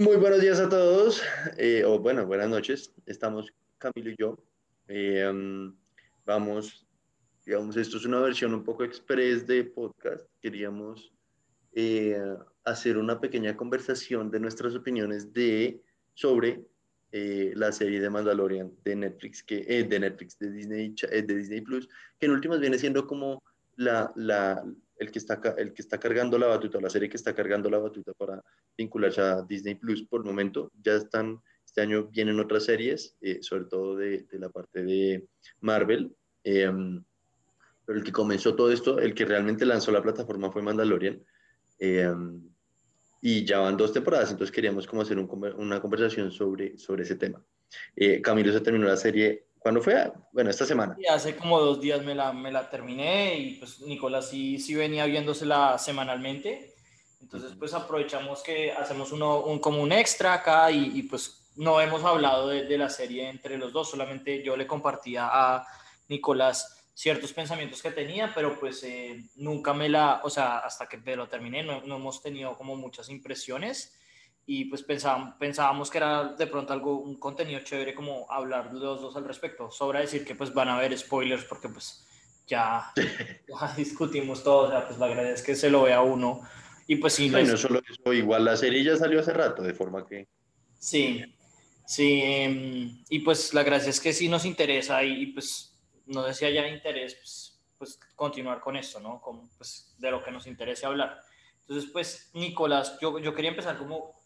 Muy buenos días a todos, eh, o bueno, buenas noches. Estamos Camilo y yo. Eh, vamos, digamos, esto es una versión un poco express de podcast. Queríamos eh, hacer una pequeña conversación de nuestras opiniones de, sobre la serie de Mandalorian de Netflix, que, de Netflix, de Disney, de Disney Plus, que en últimas viene siendo como la, el que, está, el que está cargando la batuta, la serie que está cargando la batuta para vincularse a Disney Plus por el momento. Ya están, este año vienen otras series, eh, sobre todo de, de, la parte de Marvel. Eh, pero el que comenzó todo esto, el que realmente lanzó la plataforma fue Mandalorian. Eh, y ya van dos temporadas, entonces queríamos como hacer un, una conversación sobre, sobre ese tema. Camilo se terminó la serie ¿Cuándo fue? Bueno, esta semana. Sí, hace como dos días me la, me la terminé y pues Nicolás sí, sí venía viéndosela semanalmente. Entonces pues aprovechamos que hacemos uno, un, como un extra acá y, y pues no hemos hablado de, de, la serie entre los dos, solamente yo le compartía a Nicolás ciertos pensamientos que tenía, pero pues eh, nunca me la, o sea, hasta que me lo terminé no, no hemos tenido como muchas impresiones y pues pensábamos, pensábamos que era de pronto algo, un contenido chévere como hablar los dos al respecto. Sobra decir que pues van a haber spoilers porque pues ya, ya discutimos todo, o sea, pues la verdad es que se lo vea uno. Y pues sí. No, no solo eso, igual la serie ya salió hace rato, de forma que... Sí, sí, em, y pues la gracia es que sí nos interesa y, y pues no sé si haya interés, pues, pues continuar con esto, ¿no? Como, pues de lo que nos interese hablar. Entonces, pues, Nicolás, yo, yo quería empezar como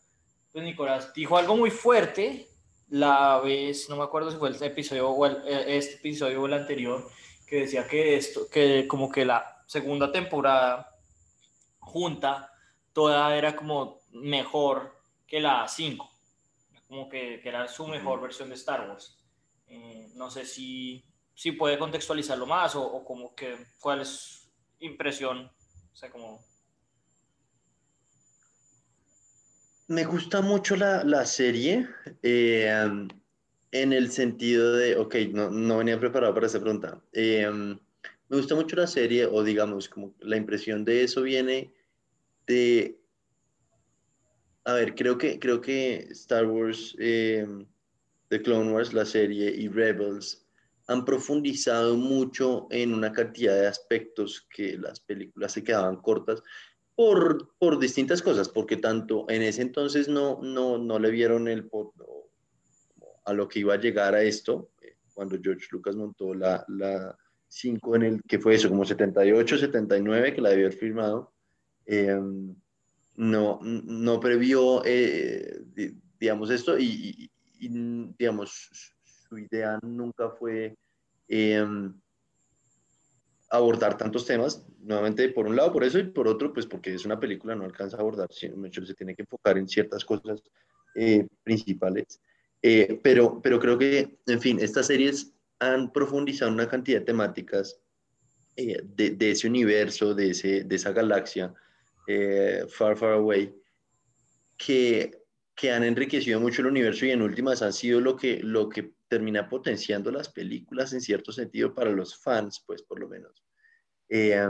pues Nicolás dijo algo muy fuerte la vez, no me acuerdo si fue el episodio o el, eh, este episodio o el anterior, que decía que esto, que como que la segunda temporada junta toda era como mejor que la 5, como que, que, era su mejor versión de Star Wars. Eh, no sé si, si puede contextualizarlo más o, o como que cuál es impresión, o sea, como Me gusta mucho la, la serie eh, en el sentido de, ok, no, no venía preparado para esta pregunta. Eh, me gusta mucho la serie, o digamos, como la impresión de eso viene de, a ver, creo que, creo que Star Wars, eh, The Clone Wars, la serie, y Rebels han profundizado mucho en una cantidad de aspectos que las películas se quedaban cortas por, por distintas cosas, porque tanto en ese entonces no, no, no le vieron el a lo que iba a llegar a esto, eh, cuando George Lucas montó la, la 5 en el que fue eso, como 78, 79, que la debió haber firmado, em, no, no previó, eh, digamos, esto y, digamos, su idea nunca fue em, abordar tantos temas, nuevamente por un lado por eso y por otro pues porque es una película, no alcanza a abordar, se tiene que enfocar en ciertas cosas eh, principales, eh, pero, pero creo que, en fin, estas series han profundizado una cantidad de temáticas eh, de, de, ese universo, de, ese, de esa galaxia, eh, Far, Far Away, que, que han enriquecido mucho el universo y en últimas han sido lo que, lo que termina potenciando las películas en cierto sentido para los fans, pues por lo menos. Eh,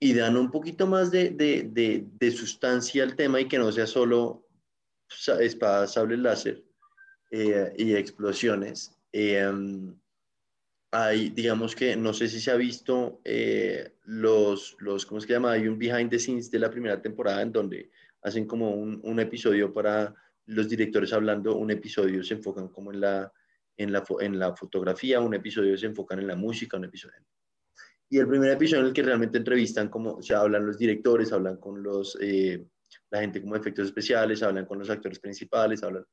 y dan un poquito más de, de, de, de, sustancia al tema y que no sea solo espadas, sables láser eh, y explosiones. Eh, hay, digamos que, no sé si se ha visto eh, los, los, ¿cómo se llama? Hay un behind the scenes de la primera temporada en donde hacen como un, un episodio para los directores hablando, un episodio se enfocan como en la, en la, en la fotografía, un episodio se enfocan en la música, un episodio. Y el primer episodio en el que realmente entrevistan, como se hablan los directores, hablan con los, eh, la gente como efectos especiales, hablan con los actores principales, hablan.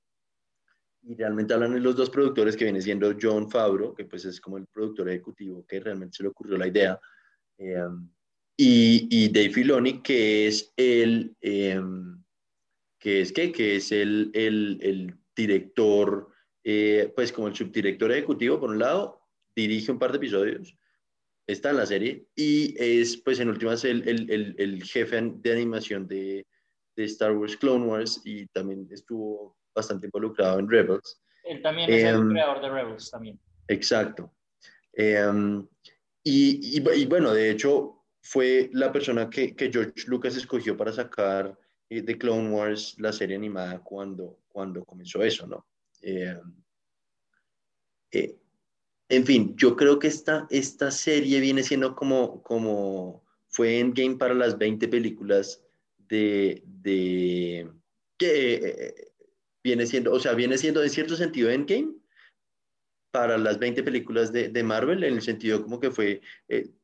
Y realmente hablan los dos productores que viene siendo John Favreau, que pues es como el productor ejecutivo que realmente se le ocurrió la idea, eh, y, y Dave Filoni, que es el... Eh, que es que, que es el, el, el director, eh, pues como el subdirector ejecutivo, por un lado, dirige un par de episodios, está en la serie, y es, pues en últimas, el, el, el jefe de animación de, de, Star Wars Clone Wars, y también estuvo bastante involucrado en Rebels. Él también es el em, creador de Rebels, también. Exacto. Um, y, y, y, bueno, de hecho, fue la persona que, que George Lucas escogió para sacar de Clone Wars, la serie animada, cuando, cuando comenzó eso, ¿no? Eh, eh, en fin, yo creo que esta, esta serie viene siendo como, como fue Endgame para las 20 películas de, de que eh, viene siendo, o sea, viene siendo en cierto sentido Endgame para las 20 películas de, de Marvel, en el sentido como que fue,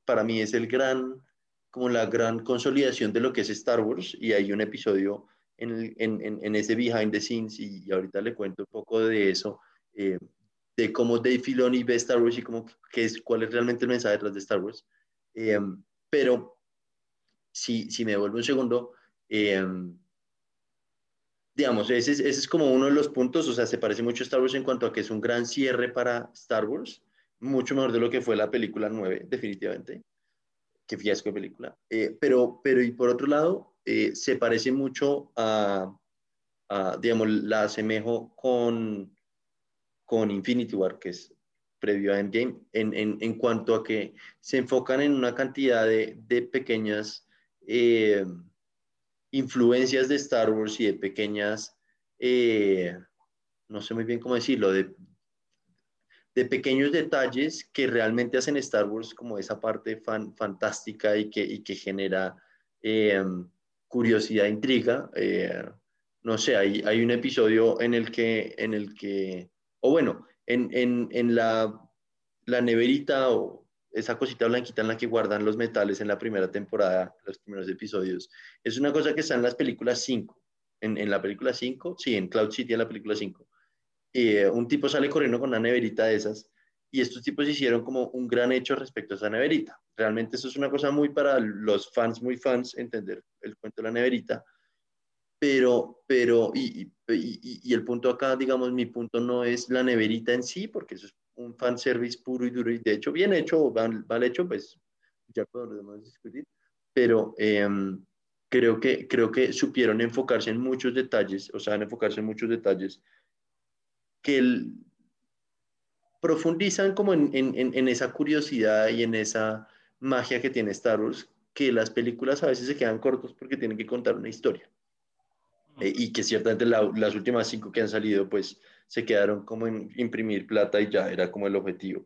para mí es el gran como la gran consolidación de lo que es Star Wars y hay un episodio en, en, en ese behind the scenes y, ahorita le cuento un poco de eso, eh, de cómo Dave Filoni ve Star Wars y cómo, qué es, cuál es realmente el mensaje detrás de Star Wars. Eh, pero si, si me devuelvo un segundo, eh, digamos, ese es, ese es como uno de los puntos, o sea, se parece mucho a Star Wars en cuanto a que es un gran cierre para Star Wars, mucho mejor de lo que fue la película 9, definitivamente qué fiasco de película. Eh, pero, pero, y por otro lado, eh, se parece mucho a, digamos, la asemejo con, con Infinity War, que es previo a Endgame, en, en, en cuanto a que se enfocan en una cantidad de, de pequeñas eh, influencias de Star Wars y de pequeñas, no sé muy bien cómo decirlo, de, de pequeños detalles que realmente hacen Star Wars como esa parte fan, fantástica y que, y que genera eh, curiosidad, intriga. Eh, no sé, hay, hay, un episodio en el que, en el que o bueno, en, en, en la, la, neverita o esa cosita blanquita en la que guardan los metales en la primera temporada, los primeros episodios, es una cosa que está en las películas 5. En, en la película 5, sí, en Cloud City en la película 5 eh, un tipo sale corriendo con una neverita de esas y estos tipos hicieron como un gran hecho respecto a esa neverita. Realmente eso es una cosa muy para los fans, muy fans, entender el cuento de la neverita. Pero, pero, y, y, y el punto acá, digamos, mi punto no es la neverita en sí, porque eso es un fanservice puro y duro, y de hecho bien hecho, mal, mal hecho, pues ya podemos discutir. Pero em, creo, que, creo que supieron enfocarse en muchos detalles, o sea, enfocarse en muchos detalles que profundizan como en, en, en, esa curiosidad y en esa magia que tiene Star Wars, que las películas a veces se quedan cortos porque tienen que contar una historia. Eh, y que ciertamente las últimas cinco que han salido, pues se quedaron como en imprimir plata y ya era como el objetivo.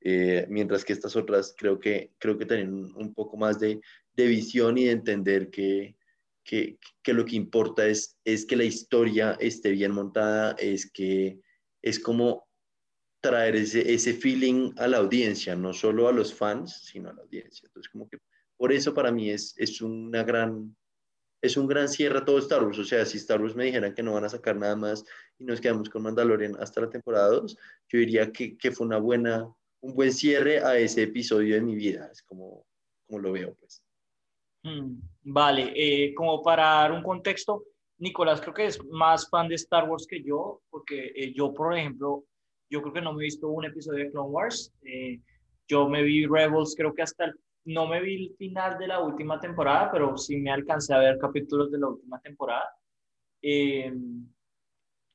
Eh, mientras que estas otras creo que, creo que tienen un poco más de, de visión y de entender que, que, que, lo que importa es, es que la historia esté bien montada, es que es como traer ese, ese feeling a la audiencia, no solo a los fans, sino a la audiencia. Entonces, como que por eso para mí es, es una gran, es un gran cierre a todo Star Wars. O sea, si Star Wars me dijeran que no van a sacar nada más y nos quedamos con Mandalorian hasta la temporada 2, yo diría que, que fue una buena, un buen cierre a ese episodio de mi vida. Es como, como lo veo, pues. Mm, vale, eh, como para dar un contexto, Nicolás creo que es más fan de Star Wars que yo, porque eh, yo, por ejemplo, yo creo que no me he visto un episodio de Clone Wars. Eh, yo me vi Rebels, creo que hasta el, no me vi el final de la última temporada, pero sí me alcancé a ver capítulos de la última temporada. Eh,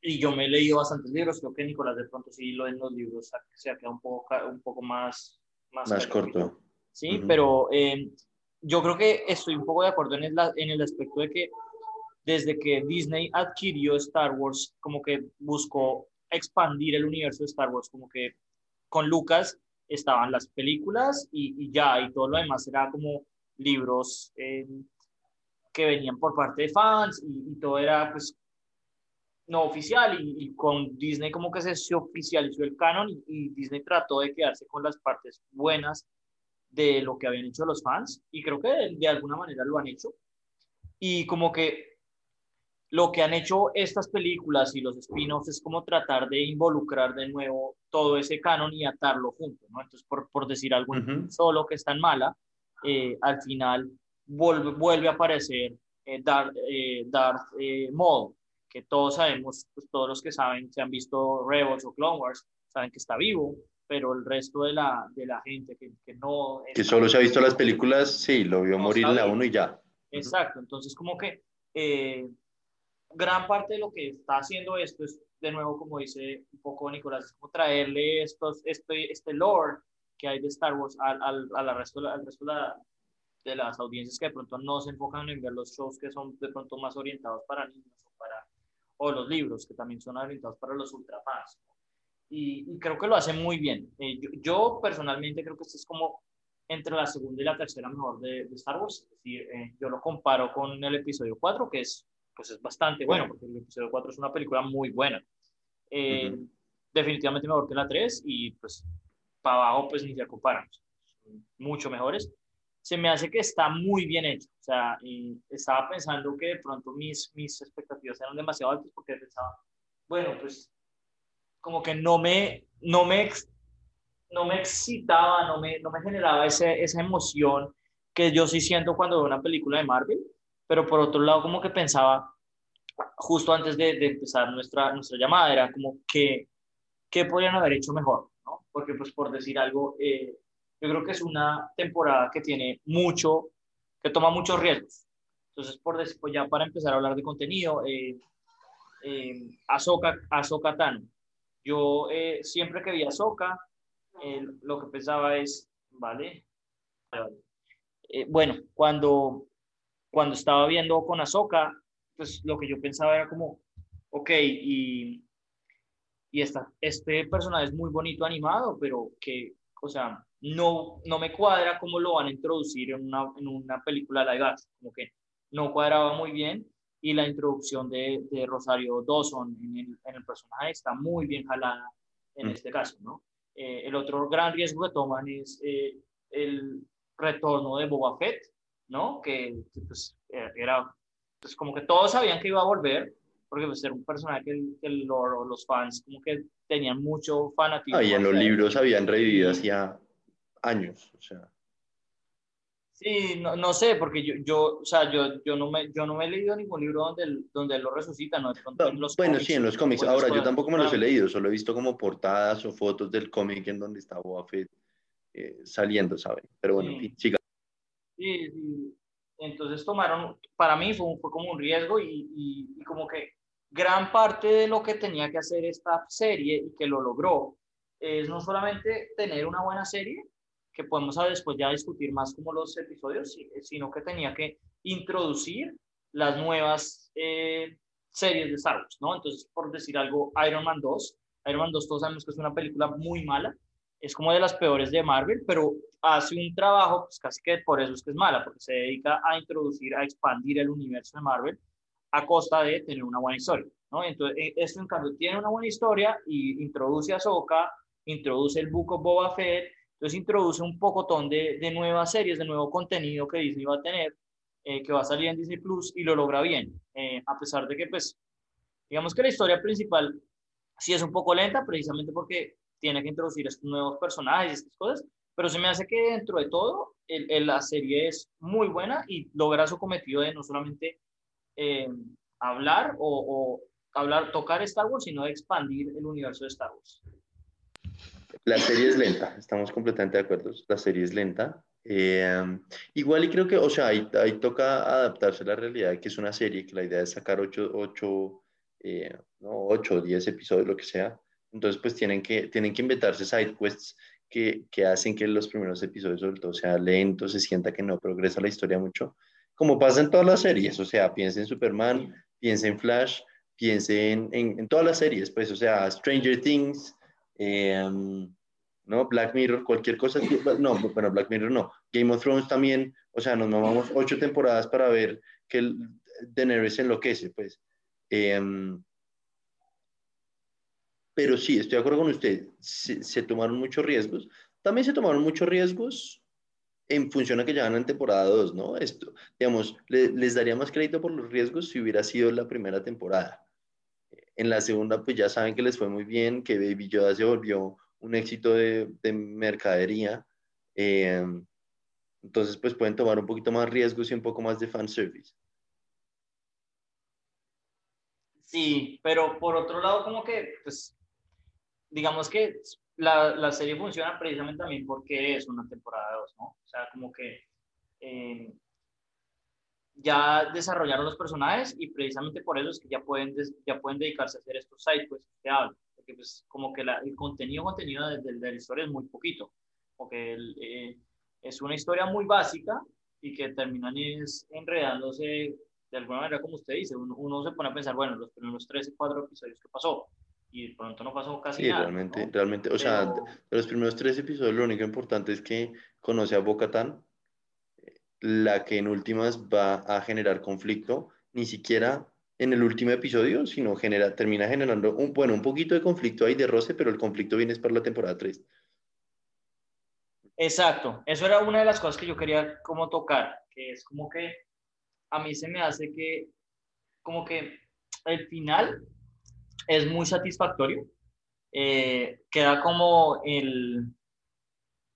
y yo me he leído bastantes libros, creo que Nicolás de pronto sí lo en los libros se ha quedado un poco, un poco más... Más, más corto. Sí, pero yo creo que estoy un poco de acuerdo en el, en el aspecto de que desde que Disney adquirió Star Wars, como que buscó expandir el universo de Star Wars, como que con Lucas estaban las películas y, ya, y todo lo demás era como libros eh, que venían por parte de fans y, todo era pues no oficial y, con Disney como que se, se oficializó el canon y, Disney trató de quedarse con las partes buenas de lo que habían hecho los fans y creo que de alguna manera lo han hecho. Y como que lo que han hecho estas películas y los spin-offs es como tratar de involucrar de nuevo todo ese canon y atarlo junto, ¿no? Entonces, por, por decir algo solo que es tan mala, eh, al final vuelve, vuelve a aparecer eh, Darth, eh, eh, Maul, que todos sabemos, pues todos los que saben, se han visto Rebels o Clone Wars, saben que está vivo, pero el resto de la, de la gente que, que no... Que solo se ha visto las películas, sí, lo vio morir la uno y ya. Exacto, entonces como que gran parte de lo que está haciendo esto es, de nuevo, como dice un poco Nicolás, es como traerle estos, este, este lore que hay de Star Wars al, al, al resto, al resto de, la, de las audiencias que de pronto no se enfocan en ver los shows que son de pronto más orientados para niños o, para, o los libros que también son orientados para los ultrafans. Y, y creo que lo hace muy bien. Eh, yo, personalmente creo que este es como entre la segunda y la tercera mejor de, Star Wars. Es decir, eh, yo lo comparo con el episodio 4, que es, pues es bastante bueno, porque el episodio 4 es una película muy buena. Eh, definitivamente mejor que la 3 y pues para abajo pues ni se comparan. mucho mejores se me hace que está muy bien hecho. O sea, estaba pensando que de pronto mis, mis expectativas eran demasiado altas porque pensaba, bueno, pues como que no me, no me, no me excitaba, no me, no me generaba ese, esa emoción que yo sí siento cuando veo una película de Marvel, pero por otro lado como que pensaba, justo antes de, de empezar nuestra, nuestra llamada, era como que, ¿qué podrían haber hecho mejor? ¿no? Porque pues por decir algo, eh, yo creo que es una temporada que tiene mucho, que toma muchos riesgos. Entonces, por decir, pues ya para empezar a hablar de contenido, eh, eh, Ahsoka, Tano. Yo eh, siempre que vi Ahsoka, eh, lo que pensaba es, ¿vale? Eh, bueno, cuando, cuando estaba viendo con Ahsoka, pues lo que yo pensaba era como, ok, y, y esta, este personaje es muy bonito animado, pero que, o sea, no, no me cuadra cómo lo van a introducir en una, en una película live action, como que no cuadraba muy bien y la introducción de, de Rosario Dawson en el, en el, personaje está muy bien jalada en mm. este caso, ¿no? Eh, el otro gran riesgo que toman es eh, el retorno de Boba Fett, ¿no? Que, pues, eh, era, pues como que todos sabían que iba a volver, porque pues era un personaje que, que los fans como que tenían mucho fanatismo. Ah, y en los libros habían revivido hacía años, o sea. Sí, no, no, sé, porque yo, yo, o sea, yo, yo, no me, yo no me he leído ningún libro donde, donde lo resucita, ¿no? bueno, sí, en los cómics. Ahora, yo tampoco me los he leído, solo he visto como portadas o fotos del cómic en donde está Boba Fett eh, saliendo, ¿saben? Pero bueno, sí. siga. Sí, sí. Entonces tomaron, para mí fue, como un riesgo y como que gran parte de lo que tenía que hacer esta serie y que lo logró es no solamente tener una buena serie, que podemos después ya discutir más como los episodios, sino que tenía que introducir las nuevas eh, series de Star Wars, ¿no? Entonces, por decir algo, Iron Man 2, Iron Man 2 todos sabemos que es una película muy mala, es como de las peores de Marvel, pero hace un trabajo, pues casi que por eso es que es mala, porque se dedica a introducir, a expandir el universo de Marvel a costa de tener una buena historia, ¿no? Entonces, e, esto en cambio tiene una buena historia y introduce a Ahsoka, introduce el of Boba Fett, entonces introduce un pocotón de, de nuevas series, de nuevo contenido que Disney va a tener, eh, que va a salir en Disney Plus y lo logra bien, eh, a pesar de que, pues, digamos que la historia principal sí es un poco lenta, precisamente porque tiene que introducir estos nuevos personajes estas cosas, pero se me hace que dentro de todo la serie es muy buena y logra su cometido de no solamente eh, hablar o, hablar, tocar Star Wars, sino de expandir el universo de Star Wars. La serie es lenta, estamos completamente de acuerdo. La serie es lenta. Eh, igual y creo que, o sea, ahí, ahí, toca adaptarse a la realidad, que es una serie, que la idea es sacar 8, 8, eh, no, 8 o 10 episodios, lo que sea. Entonces, pues tienen que, tienen que inventarse side quests que, que hacen que los primeros episodios, sobre todo, sea lento, se sienta que no progresa la historia mucho, como pasa en todas las series. O sea, piense en Superman, piense en Flash, piense en, en, en todas las series, pues, o sea, Stranger Things. Eh, ¿no? Black Mirror, cualquier cosa, no, bueno, Black Mirror no, Game of Thrones también, o sea, nos mamamos ocho temporadas para ver que el Daenerys enloquece, pues. Em, pero sí, estoy de acuerdo con usted, se, tomaron muchos riesgos, también se tomaron muchos riesgos en función a que ya en temporada 2, ¿no? Esto, digamos, les daría más crédito por los riesgos si hubiera sido la primera temporada. En la segunda, pues ya saben que les fue muy bien, que Baby Yoda se volvió un éxito de, mercadería. Eh, entonces, pues pueden tomar un poquito más riesgos y un poco más de fanservice. Sí, pero por otro lado, como que, pues, digamos que la, la serie funciona precisamente también porque es una temporada 2, ¿no? O sea, como que eh, ya desarrollaron los personajes y precisamente por eso es que ya pueden, ya pueden dedicarse a hacer estos sites pues, que hablan porque pues como que el contenido, contenido de, de, la historia es muy poquito, porque eh, es una historia muy básica y que terminan es enredándose de alguna manera, como usted dice, uno, se pone a pensar, bueno, los primeros tres o cuatro episodios, ¿qué pasó? Y de pronto no pasó casi nada. Sí, realmente, realmente, o sea, de los primeros tres episodios lo único importante es que conoce a Bocatán, la que en últimas va a generar conflicto, ni siquiera en el último episodio, sino genera, termina generando un, bueno, un poquito de conflicto ahí de roce, pero el conflicto viene para la temporada 3. Exacto, eso era una de las cosas que yo quería como tocar, que es como que a mí se me hace que como que el final es muy satisfactorio, eh, queda como el,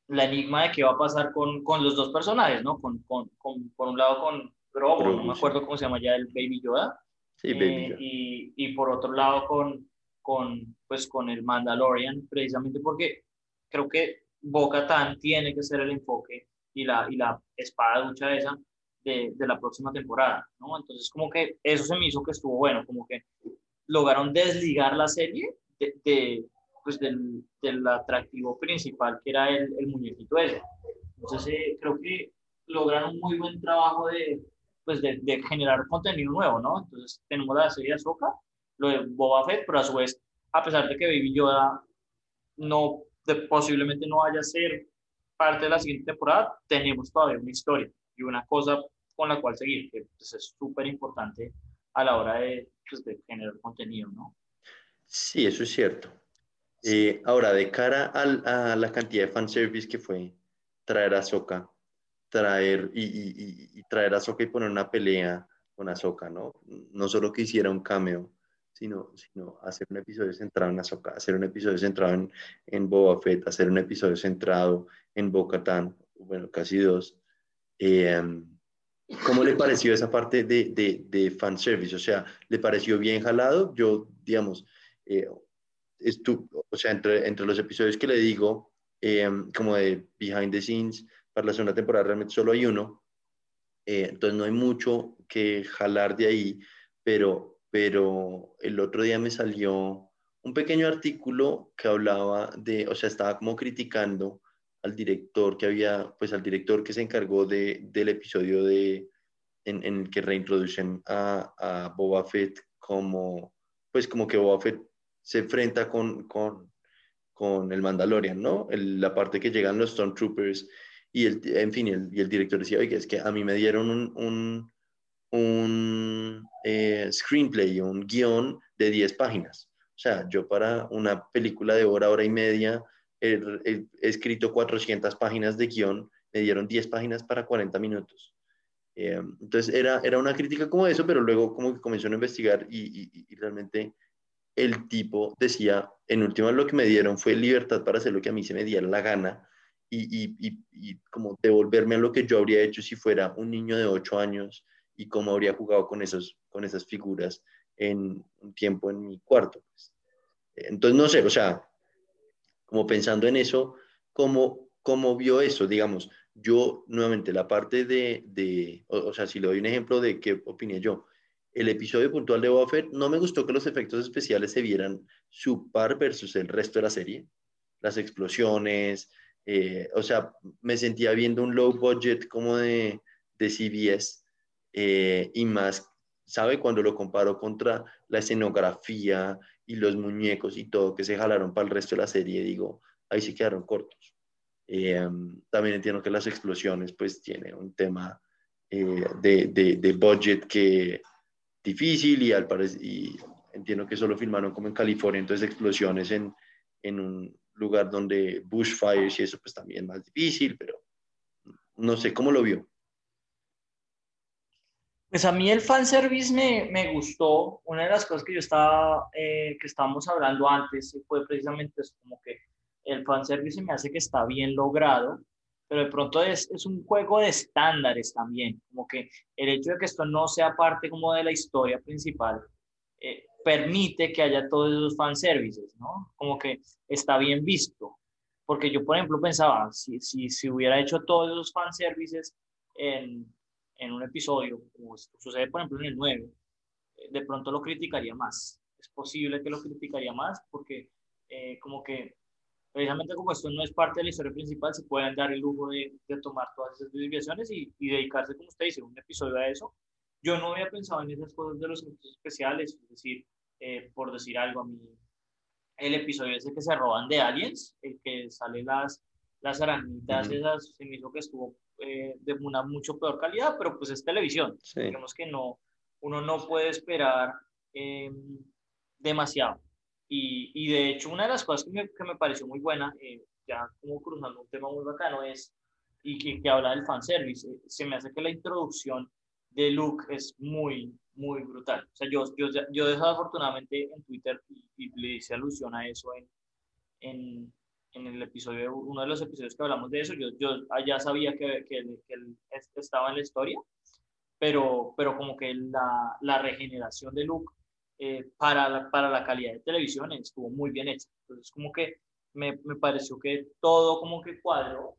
la enigma de qué va a pasar con, con los dos personajes, ¿no? Con, con, con, por un lado con Grogu, no me acuerdo cómo se llama ya el Baby Yoda, sí, Baby eh, Yoda. y, y, por otro lado con, con, pues, con el Mandalorian, precisamente porque creo que Bo-Katan tiene que ser el enfoque y la, y la espada ducha esa de, de, la próxima temporada, ¿no? Entonces, como que eso se me hizo que estuvo bueno, como que lograron desligar la serie de, de pues del, del, atractivo principal que era el, el muñequito ese. Entonces, eh, creo que lograron un muy buen trabajo de, pues de, generar contenido nuevo, ¿no? Entonces, tenemos la serie de lo de Boba Fett, pero a su vez, a pesar de que Baby Yoda no posiblemente no vaya a ser parte de la siguiente temporada, tenemos todavía una historia y una cosa con la cual seguir, que pues, es súper importante a la hora de, pues, de, generar contenido, ¿no? Sí, eso es cierto. Eh, ahora, de cara al, a la cantidad de fanservice que fue traer a Soka, traer y, y, y, traer a Soka y poner una pelea con Ahsoka, ¿no? No solo que hiciera un cameo, sino, sino hacer un episodio centrado en Ahsoka, hacer un episodio centrado en, en Boba Fett, hacer un episodio centrado en Bo-Katan, bueno, casi dos. Eh, ¿Cómo le pareció esa parte de, de, de fanservice? O sea, ¿le pareció bien jalado? Yo, digamos, eh, o sea, entre, entre los episodios que le digo, eh, como de behind the scenes, para la segunda temporada realmente solo hay uno, eh, entonces no hay mucho que jalar de ahí, pero pero el otro día me salió un pequeño artículo que hablaba de, o sea, estaba como criticando al director que había, pues al director que se encargó de, del episodio de, en, en el que reintroducen a, a, Boba Fett como, pues como que Boba Fett se enfrenta con, con, con el Mandalorian, ¿no? El, la parte que llegan los Stormtroopers y el, en fin, el, y el director decía, oye, es que a mí me dieron un, un un eh, screenplay, un guion de 10 páginas. O sea, yo para una película de hora, hora y media, he, escrito 400 páginas de guion, me dieron 10 páginas para 40 minutos. Eh, entonces era, era una crítica como eso, pero luego como que comenzó a investigar y, realmente el tipo decía, en última lo que me dieron fue libertad para hacer lo que a mí se me diera la gana y, y como devolverme a lo que yo habría hecho si fuera un niño de 8 años y cómo habría jugado con, esos, con esas figuras en un tiempo en mi cuarto. Pues. Entonces, no sé, o sea, como pensando en eso, ¿cómo, cómo vio eso? Digamos, yo nuevamente la parte de, de o, sea, si le doy un ejemplo de qué opiné yo, el episodio puntual de Boba no me gustó que los efectos especiales se vieran su par versus el resto de la serie, las explosiones, eh, o sea, me sentía viendo un low budget como de, de CBS, eh, y más, ¿sabe? Cuando lo comparo contra la escenografía y los muñecos y todo que se jalaron para el resto de la serie, digo, ahí se quedaron cortos. Eh, también entiendo que las explosiones, pues, tiene un tema eh, de, de, de, budget que difícil y al parecer, y entiendo que solo filmaron como en California, entonces explosiones en, en un lugar donde bushfires y eso pues también más difícil, pero no sé, ¿cómo lo vio? Pues a mí el fanservice me, me gustó. Una de las cosas que yo estaba, eh, que estábamos hablando antes fue precisamente eso, como que el fanservice me hace que está bien logrado, pero de pronto es, es un juego de estándares también, como que el hecho de que esto no sea parte como de la historia principal eh, permite que haya todos esos fanservices, ¿no? Como que está bien visto. Porque yo, por ejemplo, pensaba, si, si, si hubiera hecho todos esos fanservices en en un episodio, como sucede por ejemplo en el 9, eh, de pronto lo criticaría más. Es posible que lo criticaría más porque eh, como que precisamente como esto no es parte de la historia principal, se pueden dar el lujo de, de tomar todas esas desviaciones y, y, dedicarse, como usted dice, un episodio a eso. Yo no había pensado en esas cosas de los efectos especiales, es decir, eh, por decir algo a mí, el episodio ese que se roban de Aliens, el que sale las, las arañitas, esas, se me hizo que estuvo eh, de una mucho peor calidad, pero pues es televisión. Digamos que no, uno no puede esperar eh, demasiado. Y, y, de hecho, una de las cosas que me, que me pareció muy buena, eh, ya como cruzando un tema muy bacano, es, y que, que habla del fanservice, se me hace que la introducción de Luke es muy, muy brutal. O sea, yo, yo, yo desafortunadamente en Twitter, y, le hice alusión a eso en, en, en, el episodio, uno de los episodios que hablamos de eso, yo, yo ya sabía que, que, él, que él estaba en la historia, pero, pero como que la, la regeneración de Luke eh, para, la, para la calidad de televisión estuvo muy bien hecha. Entonces, como que me, me pareció que todo como que cuadró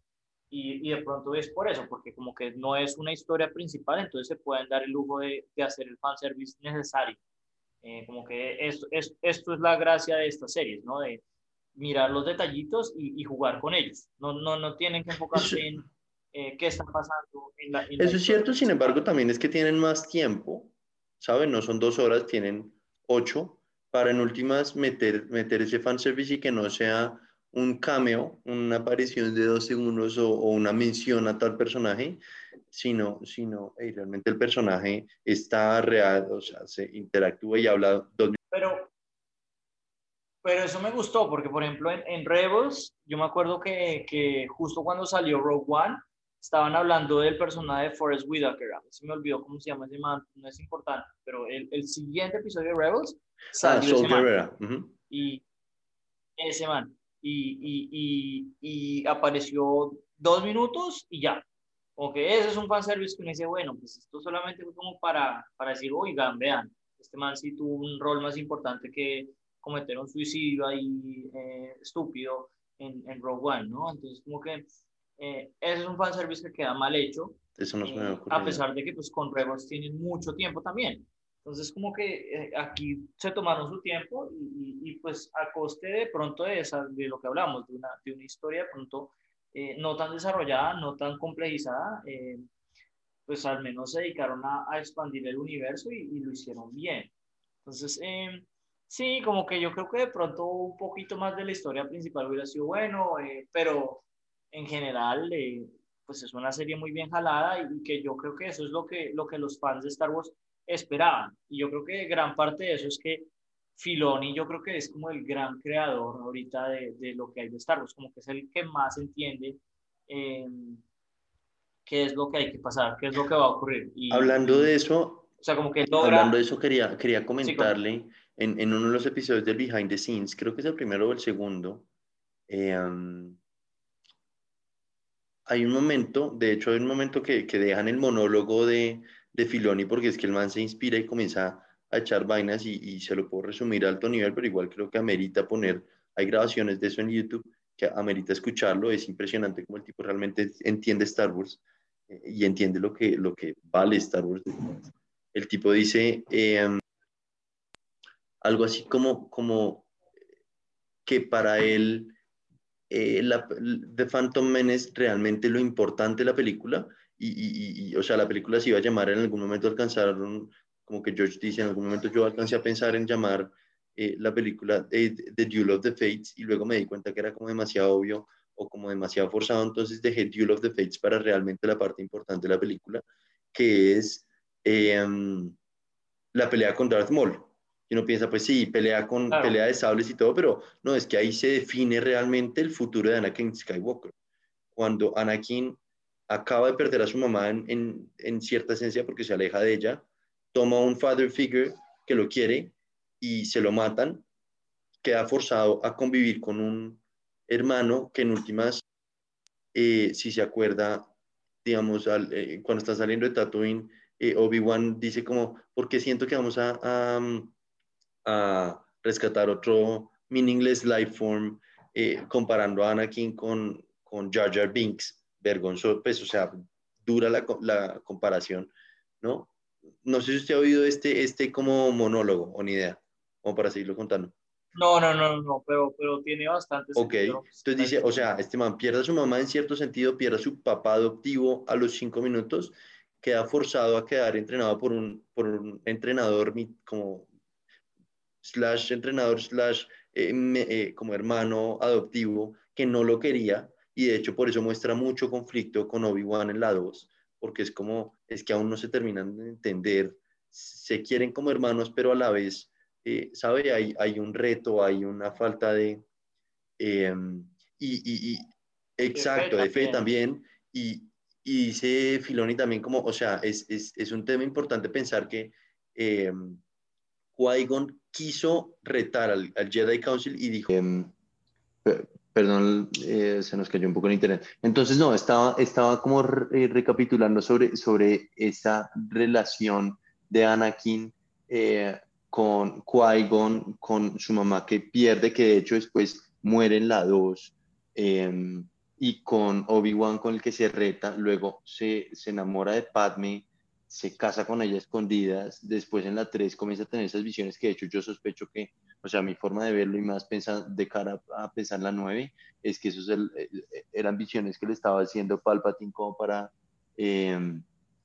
y, y, de pronto es por eso, porque como que no es una historia principal, entonces se pueden dar el lujo de, de hacer el fanservice necesario. Eh, como que esto, es, esto es la gracia de estas series, ¿no? De mirar los detallitos y, y jugar con ellos. No, no, no tienen que enfocarse en eh, qué está pasando. En la, eso es cierto, sin embargo, también es que tienen más tiempo, ¿saben? No son dos horas, tienen ocho, para en últimas meter, meter ese fanservice y que no sea un cameo, una aparición de dos segundos o, una mención a tal personaje, sino, sino realmente el personaje está real, o sea, se interactúa y habla dos Pero, pero eso me gustó, porque por ejemplo en, en Rebels, yo me acuerdo que, que, justo cuando salió Rogue One, estaban hablando del personaje de Forrest Whitaker, a se me olvidó cómo se llama ese man, no es importante, pero el, el siguiente episodio de Rebels ah, salió ese man, y ese man, y, y, y, apareció dos minutos y ya. Ok, ese es un fanservice que me dice, bueno, pues esto solamente fue como para, para decir, oigan, vean, este man sí tuvo un rol más importante que cometer un suicidio ahí eh, estúpido en, en Rogue One, ¿no? Entonces, como que eh, ese es un fanservice que queda mal hecho. Eso no eh, A pesar de que pues con Rebels tienen mucho tiempo también. Entonces, como que eh, aquí se tomaron su tiempo y, y, pues a coste de pronto de, esa, de lo que hablamos, de una, de una historia de pronto eh, no tan desarrollada, no tan complejizada, eh, pues al menos se dedicaron a, a expandir el universo y, y, lo hicieron bien. Entonces, em, sí, como que yo creo que de pronto un poquito más de la historia principal hubiera sido bueno, pero en general, pues es una serie muy bien jalada y, y que yo creo que eso es lo que, lo que los fans de Star Wars esperaban. Y yo creo que gran parte de eso es que Filoni yo creo que es como el gran creador ahorita de, de lo que hay de Star Wars, como que es el que más entiende eh, qué es lo que hay que pasar, qué es lo que va a ocurrir. Y, Hablando de eso, o sea, como que Hablando de eso, quería, quería comentarle sí, en, en, uno de los episodios del Behind the Scenes, creo que es el primero o el segundo, eh, um, hay un momento, de hecho hay un momento que, que dejan el monólogo de, de Filoni porque es que el man se inspira y comienza a echar vainas y, y, se lo puedo resumir a alto nivel, pero igual creo que amerita poner, hay grabaciones de eso en YouTube que amerita escucharlo, es impresionante como el tipo realmente entiende Star Wars eh, y entiende lo que, lo que vale Star Wars. El tipo dice eh, algo así como, como que para él eh, la, The Phantom Menace realmente lo importante de la película y, y, o sea, la película se iba a llamar en algún momento alcanzaron, como que George dice, en algún momento yo alcancé a pensar en llamar eh, la película The, The Duel of the Fates y luego me di cuenta que era como demasiado obvio o como demasiado forzado, entonces dejé Duel of the Fates para realmente la parte importante de la película, que es eh, la pelea con Darth Maul. Y uno piensa, pues sí, pelea con claro. pelea de sables y todo, pero no, es que ahí se define realmente el futuro de Anakin Skywalker. Cuando Anakin acaba de perder a su mamá en, en, en, cierta esencia porque se aleja de ella, toma un father figure que lo quiere y se lo matan, queda forzado a convivir con un hermano que en últimas, eh, si se acuerda, digamos, al, eh, cuando está saliendo de Tatooine, eh, Obi-Wan dice como, porque siento que vamos a, a, a, rescatar otro meaningless life form, eh, comparando a Anakin con, con Jar Jar Binks vergonzoso, pues, o sea, dura la, la, comparación, ¿no? No sé si usted ha oído este, este como monólogo o ni idea, como para seguirlo contando. No, no, no, no, pero, pero tiene bastante Ok, entonces dice, o sea, este man pierde a su mamá en cierto sentido, pierde a su papá adoptivo a los cinco minutos, queda forzado a quedar entrenado por un, por un entrenador como slash entrenador slash eh, eh, como hermano adoptivo que no lo quería y de hecho por eso muestra mucho conflicto con Obi-Wan en la 2, porque es como, es que aún no se terminan de entender, se quieren como hermanos, pero a la vez, eh, ¿sabe? Hay, hay un reto, hay una falta de... Em, y, y, exacto, de fe, también. Y, y, dice Filoni también como, o sea, es, es, es un tema importante pensar que eh, Qui-Gon quiso retar al, al, Jedi Council y dijo... Em, Perdón, eh, se nos cayó un poco el internet. Entonces, no, estaba, estaba como eh, recapitulando sobre, sobre esa relación de Anakin eh, con Qui-Gon, con su mamá que pierde, que de hecho después muere en la 2, em, y con Obi-Wan con el que se reta, luego se, se enamora de Padme, se casa con ella escondidas, después en la 3 comienza a tener esas visiones que de hecho yo sospecho que o sea, mi forma de verlo y más pensar de cara a pensar la 9 es que esos eran visiones que le estaba haciendo Palpatine como para, em,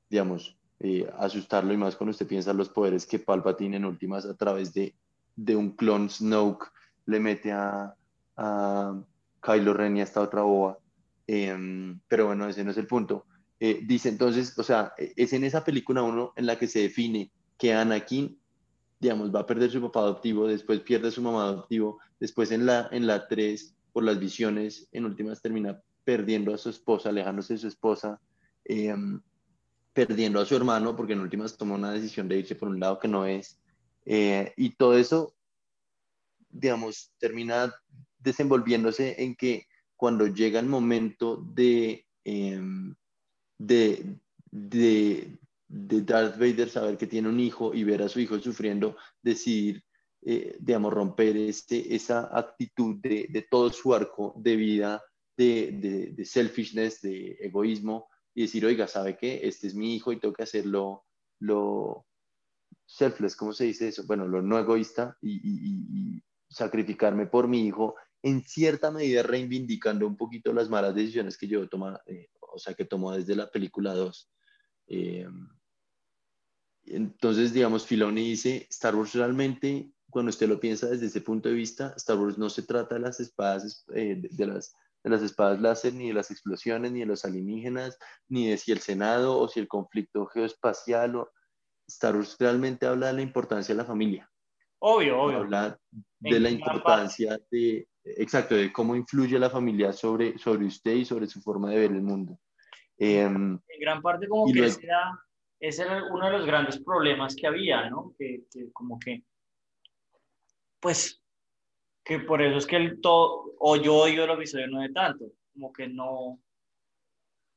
digamos, eh, asustarlo y más cuando usted piensa los poderes que Palpatine en últimas a través de, de un clon Snoke le mete a, a Kylo Ren y a esta otra boba. Em, pero bueno, ese no es el punto. Eh, dice entonces, o sea, es en esa película uno en la que se define que Anakin digamos, va a perder su papá adoptivo, después pierde su mamá adoptivo, después en la, en la 3, por las visiones, en últimas termina perdiendo a su esposa, alejándose de su esposa, em, perdiendo a su hermano, porque en últimas tomó una decisión de irse por un lado que no es, eh, y todo eso, digamos, termina desenvolviéndose en que cuando llega el momento de, em, de, de, de Darth Vader saber que tiene un hijo y ver a su hijo sufriendo, decidir, eh, digamos, romper este, esa actitud de, de, todo su arco de vida, de, de, selfishness, de egoísmo, y decir, oiga, ¿sabe qué? Este es mi hijo y tengo que hacerlo lo selfless, ¿cómo se dice eso? Bueno, lo no egoísta y, y, sacrificarme por mi hijo, en cierta medida reivindicando un poquito las malas decisiones que yo tomé, eh, o sea, que tomó desde la película 2. Eh, entonces, digamos, Filoni dice, Star Wars realmente, cuando usted lo piensa desde ese punto de vista, Star Wars no se trata de las espadas, eh, de, las, de las espadas láser, ni de las explosiones, ni de los alienígenas, ni de si el Senado o si el conflicto geoespacial. O... Star Wars realmente habla de la importancia de la familia. Obvio, obvio. Habla de la importancia de, exacto, de cómo influye la familia sobre, sobre usted y sobre su forma de ver el mundo. en gran parte como que sea ese era uno de los grandes problemas que había, ¿no? Que, como que, pues, que por eso es que el todo, o yo odio el episodio no de tanto, como que no,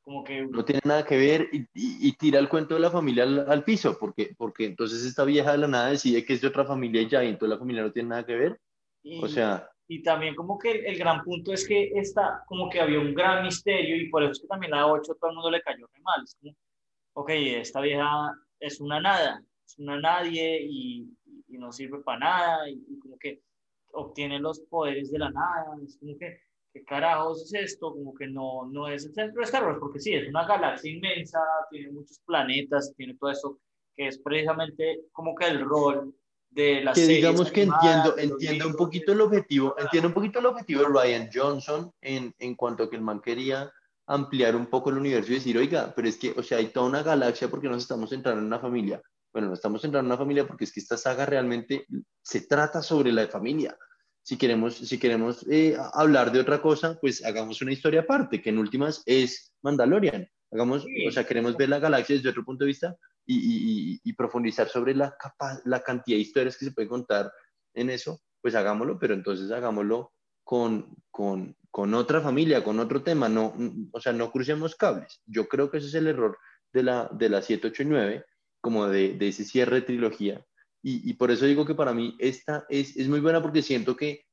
como que... No tiene nada que ver y, tira el cuento de la familia al, piso, porque, porque entonces esta vieja de la nada decide que es de otra familia y ya, y entonces la familia no tiene nada que ver. o sea... Y también como que el, gran punto es que esta, como que había un gran misterio y por eso es que también a 8 todo el mundo le cayó re mal. Es como, ok, esta vieja es una nada, es una nadie y, no sirve para nada y, como que obtiene los poderes de la nada, es como que, ¿qué carajos es esto? Como que no, no es el centro de Star Wars, porque sí, es una galaxia inmensa, tiene muchos planetas, tiene todo eso, que es precisamente como que el rol de que digamos que entiendo, entiendo un poquito el objetivo, entiendo un poquito el objetivo de Ryan Johnson en, en cuanto a que el man quería ampliar un poco el universo y decir, oiga, pero es que, o sea, hay toda una galaxia porque nos estamos centrando en una familia. Bueno, nos estamos centrando en una familia porque es que esta saga realmente se trata sobre la familia. Si queremos, si queremos eh, hablar de otra cosa, pues hagamos una historia aparte, que en últimas es Mandalorian. Hagamos, o sea, queremos ver la galaxia desde otro punto de vista y, y, profundizar sobre la, la cantidad de historias que se puede contar en eso, pues hagámoslo, pero entonces hagámoslo con, con, con otra familia, con otro tema, no, o sea, no crucemos cables. Yo creo que ese es el error de la, de la 7, 8 y 9, como de, de ese cierre de trilogía. Y, y, por eso digo que para mí esta es, es, muy buena porque siento que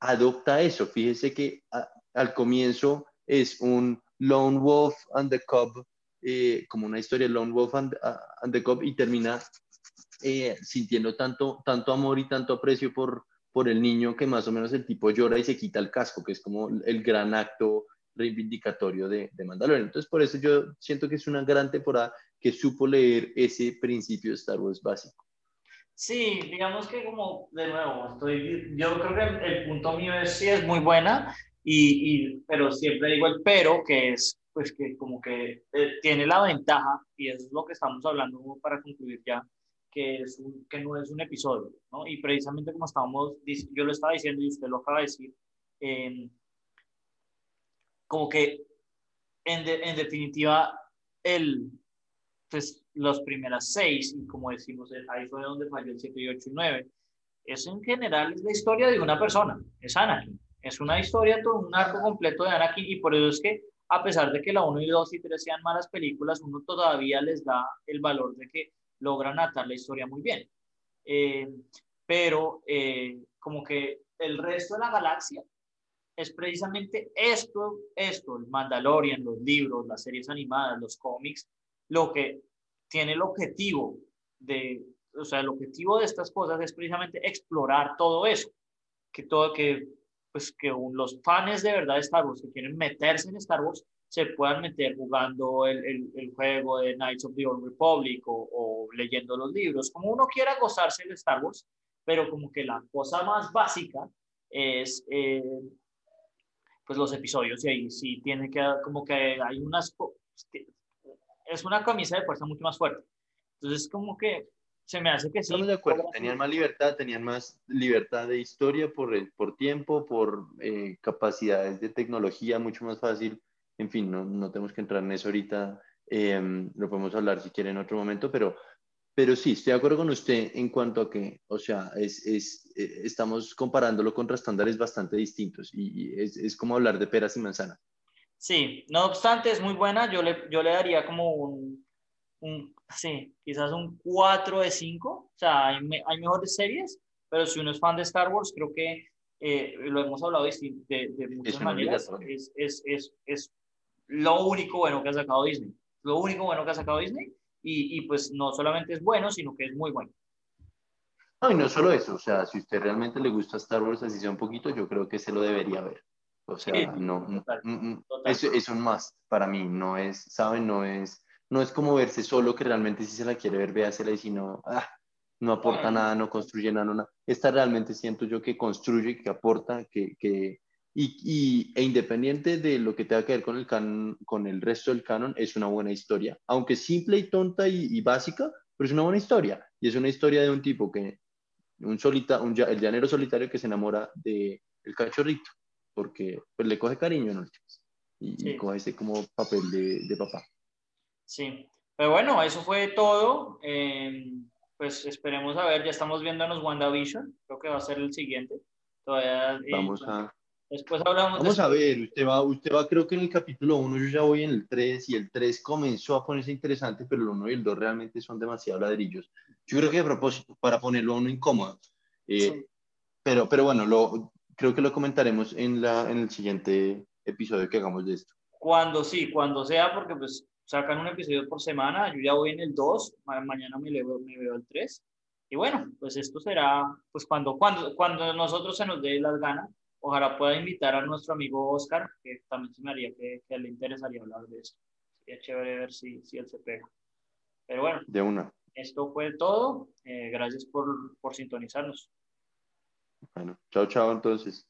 adopta eso. Fíjese que al comienzo es un Lone Wolf and the Cub, eh, como una historia de Lone Wolf and, and the Cub, y termina eh, sintiendo tanto, tanto amor y tanto aprecio por, por el niño que más o menos el tipo llora y se quita el casco, que es como el gran acto reivindicatorio de, de Mandalorian. Entonces, por eso yo siento que es una gran temporada que supo leer ese principio de Star Wars básico. Sí, digamos que como, de nuevo, estoy, yo creo que el, punto mío es sí es muy buena, y, y, pero siempre digo el pero, que es pues que como que eh, tiene la ventaja, y eso es lo que estamos hablando para concluir ya, que, es que no es un episodio, ¿no? Y precisamente como estábamos, yo lo estaba diciendo y usted lo acaba de decir, eh, como que en, en definitiva el, pues las primeras seis, y como decimos, ahí fue donde falló el 7 y 8 y 9, eso en general es la historia de una persona, es Anakin. Es una historia, todo un arco completo de Anakin, y por eso es que, a pesar de que la 1 y 2 y 3 sean malas películas, uno todavía les da el valor de que logran atar la historia muy bien. Eh, pero eh, como que el resto de la galaxia es precisamente esto, esto, el Mandalorian, los libros, las series animadas, los cómics, lo que tiene el objetivo de, o sea, el objetivo de estas cosas es precisamente explorar todo eso, que todo, que, pues que los fans de verdad de Star Wars que quieren meterse en Star Wars se puedan meter jugando el, el, juego de Knights of the Old Republic o, o, leyendo los libros, como uno quiera gozarse de Star Wars, pero como que la cosa más básica es eh, pues los episodios y ahí sí tiene que, como que hay unas, es una camisa de fuerza mucho más fuerte. Entonces como que se me hace que sí. Estamos de acuerdo, tenían más libertad, tenían más libertad de historia por, por tiempo, por eh, capacidades de tecnología, mucho más fácil. En fin, no, no tenemos que entrar en eso ahorita, eh, lo podemos hablar si quiere en otro momento, pero pero sí, estoy de acuerdo con usted en cuanto a que, o sea, es, es, eh, estamos comparándolo contra estándares bastante distintos y es, es, como hablar de peras y manzanas. Sí, no obstante, es muy buena. Yo le, yo le daría como un, un sí, quizás un 4 de 5. O sea, hay, hay, mejores series, pero si uno es fan de Star Wars, creo que eh, lo hemos hablado de, de, de muchas maneras. Es, es, es, es lo único bueno que ha sacado Disney. Lo único bueno que ha sacado Disney y, pues no solamente es bueno, sino que es muy bueno. No, y no solo eso, o sea, si usted realmente le gusta Star Wars, así sea un poquito, yo creo que se lo debería ver. O sea, no, mm, mm, Es, es, un más para mí, no es, ¿saben? No es, no es como verse solo, que realmente si se la quiere ver, véasela y si no, ah, no aporta nada, no construye nada, nada. Esta realmente siento yo que construye, que aporta, que, que, y, e independiente de lo que tenga que ver con el, con el resto del canon, es una buena historia. Aunque simple y tonta y, básica, pero es una buena historia. Y es una historia de un tipo que, un solita, un, el llanero solitario que se enamora del el cachorrito, porque pues, le coge cariño en últimas. Y, y, coge ese como papel de, de, papá. Sí, pero bueno, eso fue todo. Eh, pues esperemos a ver, ya estamos viéndonos WandaVision, creo que va a ser el siguiente. Todavía, eh, Vamos a Después hablamos. Vamos a ver, usted va, usted va, creo que en el capítulo 1, yo ya voy en el 3 y el 3 comenzó a ponerse interesante, pero el 1 y el 2 realmente son demasiado ladrillos. Yo creo que de propósito, para ponerlo a uno incómodo. Eh, pero, pero bueno, lo, creo que lo comentaremos en, la, en el siguiente episodio que hagamos de esto. Cuando sí, cuando sea, porque pues sacan un episodio por semana, yo ya voy en el 2, mañana me, veo, me veo el 3. Y bueno, pues esto será, pues cuando, cuando, cuando nosotros se nos dé las ganas ojalá pueda invitar a nuestro amigo Oscar, que también se me haría que, le interesaría hablar de esto. Sería chévere ver si, si él se pega. Pero bueno, de una. Esto fue todo. Eh, gracias por, por sintonizarnos. Bueno, chao, chao entonces.